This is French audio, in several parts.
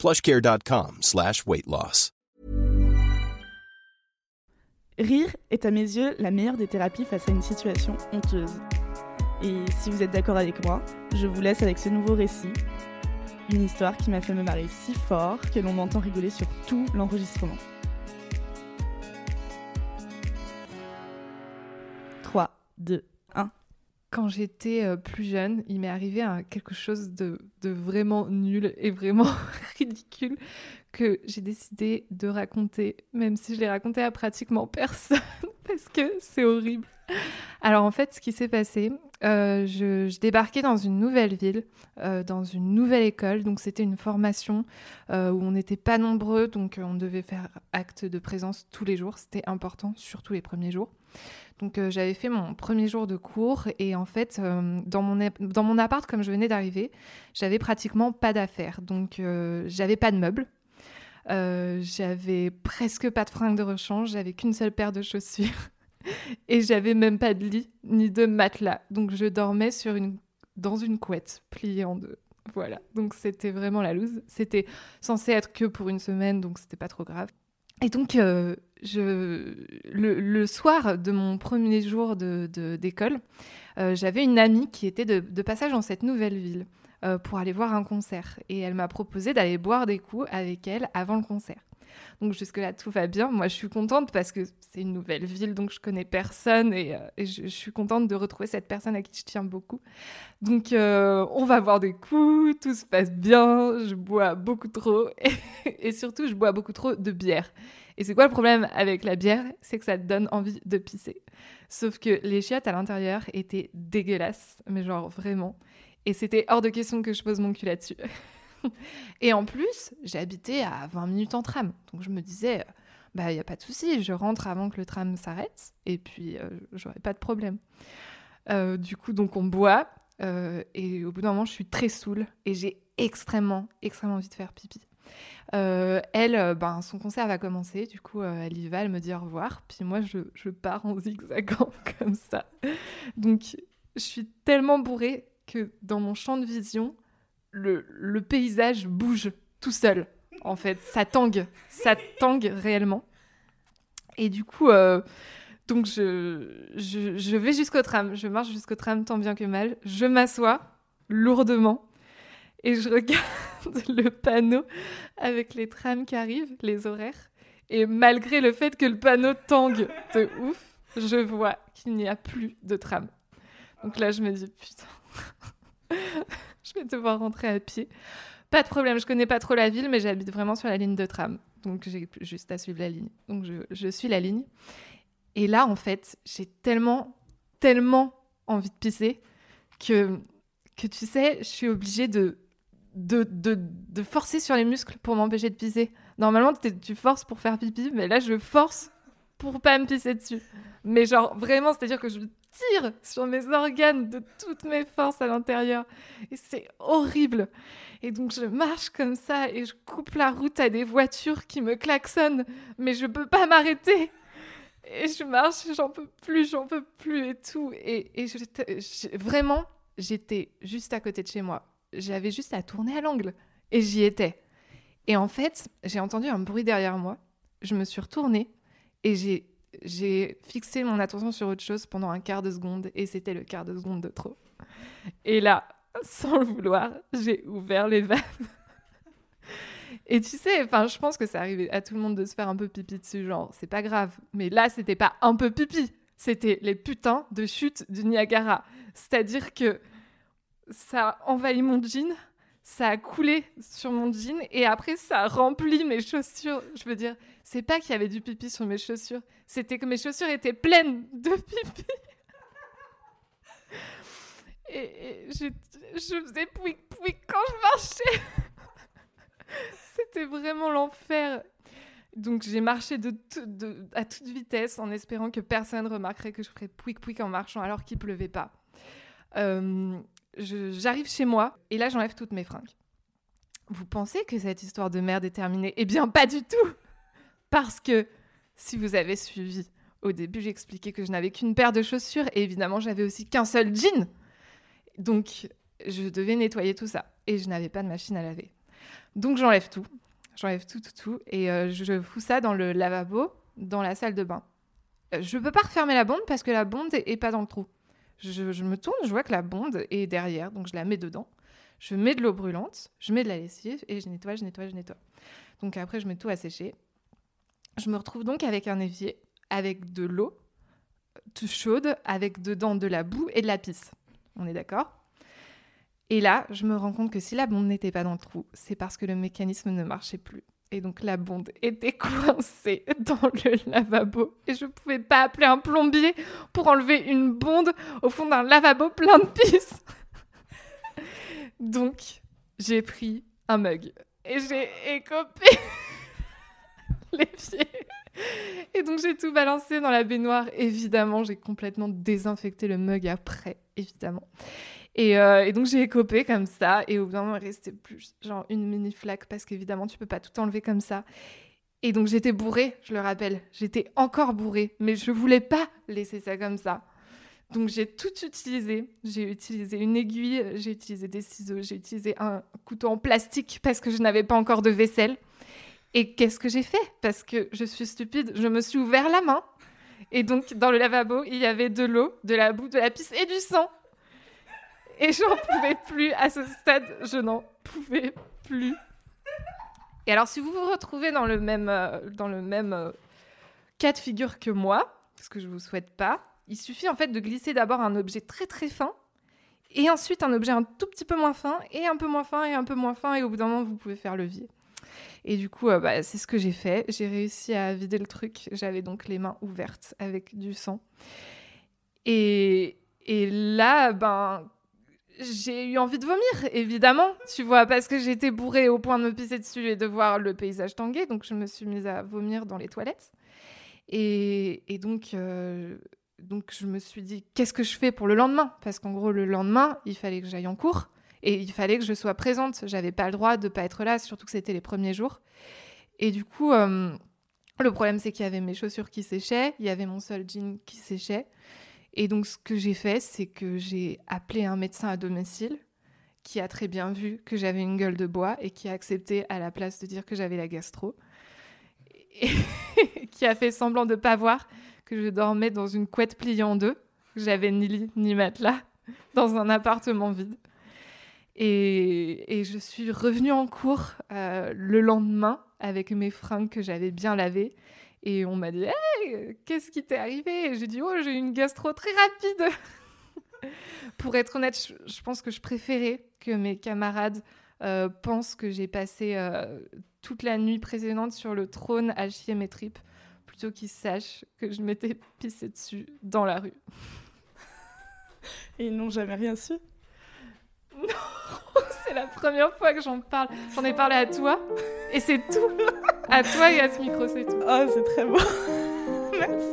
plushcare.com slash weight loss. Rire est à mes yeux la meilleure des thérapies face à une situation honteuse. Et si vous êtes d'accord avec moi, je vous laisse avec ce nouveau récit. Une histoire qui m'a fait me marrer si fort que l'on m'entend rigoler sur tout l'enregistrement. 3, 2, 1. Quand j'étais euh, plus jeune, il m'est arrivé un- quelque chose de, de vraiment nul et vraiment ridicule que j'ai décidé de raconter, même si je l'ai raconté à pratiquement personne, parce que c'est horrible. Alors en fait, ce qui s'est passé, euh, je, débarquais dans une nouvelle ville, euh, dans une nouvelle école, donc c'était une formation euh, où on n'était pas nombreux, donc on devait faire acte de présence tous les jours, c'était important, surtout les premiers jours. Donc j'avais fait mon premier jour de cours. Et en fait dans, mon, dans mon appart comme je venais d'arriver, j'avais pratiquement pas d'affaires. Donc j'avais pas de meubles, j'avais presque pas de fringues de rechange, j'avais qu'une seule paire de chaussures et j'avais même pas de lit ni de matelas. Donc je dormais sur une, dans une couette pliée en deux. Voilà, donc c'était vraiment la loose. C'était censé être que pour une semaine, donc c'était pas trop grave. Et donc, euh, je, le, soir de mon premier jour d'école, euh, j'avais une amie qui était de, de passage dans cette nouvelle ville euh, pour aller voir un concert. Et elle m'a proposé d'aller boire des coups avec elle avant le concert. Donc jusque-là, tout va bien. Moi, je suis contente parce que c'est une nouvelle ville, donc je connais personne et, euh, je suis contente de retrouver cette personne à qui je tiens beaucoup. Donc euh, on va boire des coups, tout se passe bien, je bois beaucoup trop et, et surtout, je bois beaucoup trop de bière. Et c'est quoi le problème avec la bière? C'est que ça te donne envie de pisser. Sauf que les chiottes à l'intérieur étaient dégueulasses, mais genre vraiment. Et c'était hors de question que je pose mon cul là-dessus. Et en plus, j'habitais à 20 minutes en tram. Donc je me disais, euh, bah il n'y a pas de souci, je rentre avant que le tram s'arrête et puis euh, j'aurai pas de problème. Euh, du coup, donc on boit et au bout d'un moment, je suis très saoule et j'ai extrêmement, extrêmement envie de faire pipi. Elle, ben, son concert va commencer, du coup, elle y va, elle me dit au revoir, puis moi, je, je pars en zigzagant comme ça. Donc, je suis tellement bourrée que dans mon champ de vision, le, paysage bouge tout seul. En fait, ça tangue, ça tangue réellement. Et du coup, euh, donc je, je, je vais jusqu'au tram, je marche jusqu'au tram tant bien que mal, je m'assois lourdement et je regarde le panneau avec les trams qui arrivent, les horaires. Et malgré le fait que le panneau tangue de ouf, je vois qu'il n'y a plus de tram. Donc là, je me dis, putain, je vais devoir rentrer à pied. Pas de problème, je connais pas trop la ville, mais j'habite vraiment sur la ligne de tram. Donc j'ai juste à suivre la ligne. Donc je, suis la ligne. Et là, en fait, j'ai tellement, tellement envie de pisser que, que tu sais, je suis obligée de, de, de, de forcer sur les muscles pour m'empêcher de pisser. Normalement, tu forces pour faire pipi, mais là, je force pour pas me pisser dessus. Mais genre, vraiment, c'est-à-dire que je tire sur mes organes de toutes mes forces à l'intérieur. Et c'est horrible. Et donc, je marche comme ça et je coupe la route à des voitures qui me klaxonnent, mais je peux pas m'arrêter. Et je marche, j'en peux plus, j'en peux plus et tout. Et, j'ai- vraiment, j'étais juste à côté de chez moi. J'avais juste à tourner à l'angle. Et j'y étais. Et en fait, j'ai entendu un bruit derrière moi. Je me suis retournée et j'ai j'ai fixé mon attention sur autre chose pendant un quart de seconde. Et c'était le quart de seconde de trop. Et là, sans le vouloir, j'ai ouvert les vannes. Et tu sais, enfin, je pense que c'est arrivé à tout le monde de se faire un peu pipi dessus, genre, c'est pas grave. Mais là, c'était pas un peu pipi, c'était les putains de chutes du Niagara. C'est-à-dire que ça a envahi mon jean, ça a coulé sur mon jean, et après, ça a rempli mes chaussures. Je veux dire, c'est pas qu'il y avait du pipi sur mes chaussures, c'était que mes chaussures étaient pleines de pipi. Et, je faisais pouic pouic quand je marchais. C'était vraiment l'enfer. Donc j'ai marché à toute vitesse en espérant que personne remarquerait que je ferais pouic pouic en marchant alors qu'il pleuvait pas. Euh, j'arrive chez moi et là j'enlève toutes mes fringues. Vous pensez que cette histoire de merde est terminée? Eh bien pas du tout Parce que si vous avez suivi, au début j'expliquais que je n'avais qu'une paire de chaussures et évidemment j'avais aussi qu'un seul jean. Donc je devais nettoyer tout ça et je n'avais pas de machine à laver. Donc j'enlève tout, j'enlève tout, tout, tout et euh, je fous ça dans le lavabo, dans la salle de bain. Euh, je ne peux pas refermer la bonde parce que la bonde est, pas dans le trou. Je, me tourne, je vois que la bonde est derrière, donc je la mets dedans. Je mets de l'eau brûlante, je mets de la lessive et je nettoie, je nettoie, je nettoie. Donc après, je mets tout à sécher. Je me retrouve donc avec un évier, avec de l'eau chaude, avec dedans de la boue et de la pisse. On est d'accord? Et là, je me rends compte que si la bonde n'était pas dans le trou, c'est parce que le mécanisme ne marchait plus. Et donc la bonde était coincée dans le lavabo. Et je ne pouvais pas appeler un plombier pour enlever une bonde au fond d'un lavabo plein de pisse. donc j'ai pris un mug et j'ai écopé les pieds. Et donc j'ai tout balancé dans la baignoire. Évidemment, j'ai complètement désinfecté le mug après, évidemment. Euh, et, donc j'ai écopé comme ça. Et au bout d'un moment, il restait plus genre une mini flaque parce qu'évidemment, tu peux pas tout enlever comme ça. Et donc j'étais bourrée, je le rappelle. J'étais encore bourrée, mais je voulais pas laisser ça comme ça. Donc j'ai tout utilisé. J'ai utilisé une aiguille, j'ai utilisé des ciseaux, j'ai utilisé un couteau en plastique parce que je n'avais pas encore de vaisselle. Et qu'est-ce que j'ai fait? Parce que je suis stupide, je me suis ouvert la main. Et donc dans le lavabo, il y avait de l'eau, de la boue, de la pisse et du sang. Et j'en pouvais plus. À ce stade, je n'en pouvais plus. Et alors, si vous vous retrouvez dans le même, euh, dans le même euh, cas de figure que moi, ce que je ne vous souhaite pas, il suffit en fait de glisser d'abord un objet très très fin, et ensuite un objet un tout petit peu moins fin, et un peu moins fin, et un peu moins fin, et au bout d'un moment, vous pouvez faire levier. Et du coup, euh, bah, c'est ce que j'ai fait. J'ai réussi à vider le truc. J'avais donc les mains ouvertes avec du sang. Et, et là, ben, j'ai eu envie de vomir, évidemment, tu vois, parce que j'étais bourrée au point de me pisser dessus et de voir le paysage tanguer. Donc, je me suis mise à vomir dans les toilettes. Et, donc, euh, donc, je me suis dit, qu'est-ce que je fais pour le lendemain? Parce qu'en gros, le lendemain, il fallait que j'aille en cours et il fallait que je sois présente. J'avais pas le droit de pas être là, surtout que c'était les premiers jours. Et du coup, euh, le problème, c'est qu'il y avait mes chaussures qui séchaient, il y avait mon seul jean qui séchait. Et donc, ce que j'ai fait, c'est que j'ai appelé un médecin à domicile qui a très bien vu que j'avais une gueule de bois et qui a accepté à la place de dire que j'avais la gastro. Et qui a fait semblant de pas voir que je dormais dans une couette pliée en deux. J'avais ni lit ni matelas dans un appartement vide. Et, je suis revenue en cours euh, le lendemain avec mes fringues que j'avais bien lavées et on m'a dit hey, Qu'est-ce qui t'est arrivé? J'ai dit Oh, j'ai eu une gastro très rapide. Pour être honnête, je, pense que je préférais que mes camarades euh, pensent que j'ai passé euh, toute la nuit précédente sur le trône à chier mes tripes plutôt qu'ils sachent que je m'étais pissé dessus dans la rue. Et ils n'ont jamais rien su? Non C'est la première fois que j'en parle. J'en ai parlé à toi et c'est tout. À toi et à ce micro, c'est tout. Oh, c'est très beau. Merci.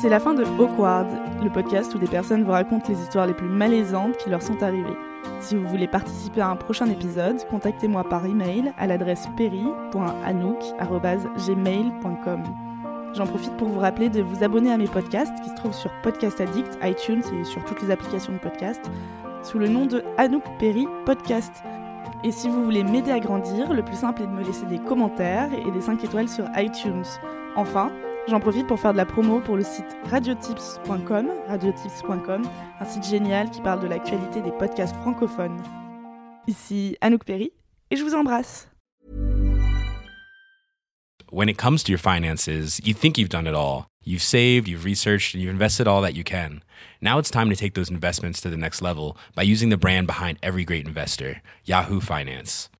C'est la fin de Awkward, le podcast où des personnes vous racontent les histoires les plus malaisantes qui leur sont arrivées. Si vous voulez participer à un prochain épisode, contactez-moi par email à l'adresse perry.anouk.gmail.com. J'en profite pour vous rappeler de vous abonner à mes podcasts qui se trouvent sur Podcast Addict, iTunes et sur toutes les applications de podcast sous le nom de Anouk Perry Podcast. Et si vous voulez m'aider à grandir, le plus simple est de me laisser des commentaires et des 5 étoiles sur iTunes. Enfin, J'en profite pour faire de la promo pour le site radiotips.com, radiotips.com, un site génial qui parle de l'actualité des podcasts francophones. Ici Anouk Perry et je vous embrasse. When it comes to your finances, you think you've done it all. You've saved, you've researched, and you've invested all that you can. Now it's time to take those investments to the next level by using the brand behind every great investor, Yahoo Finance.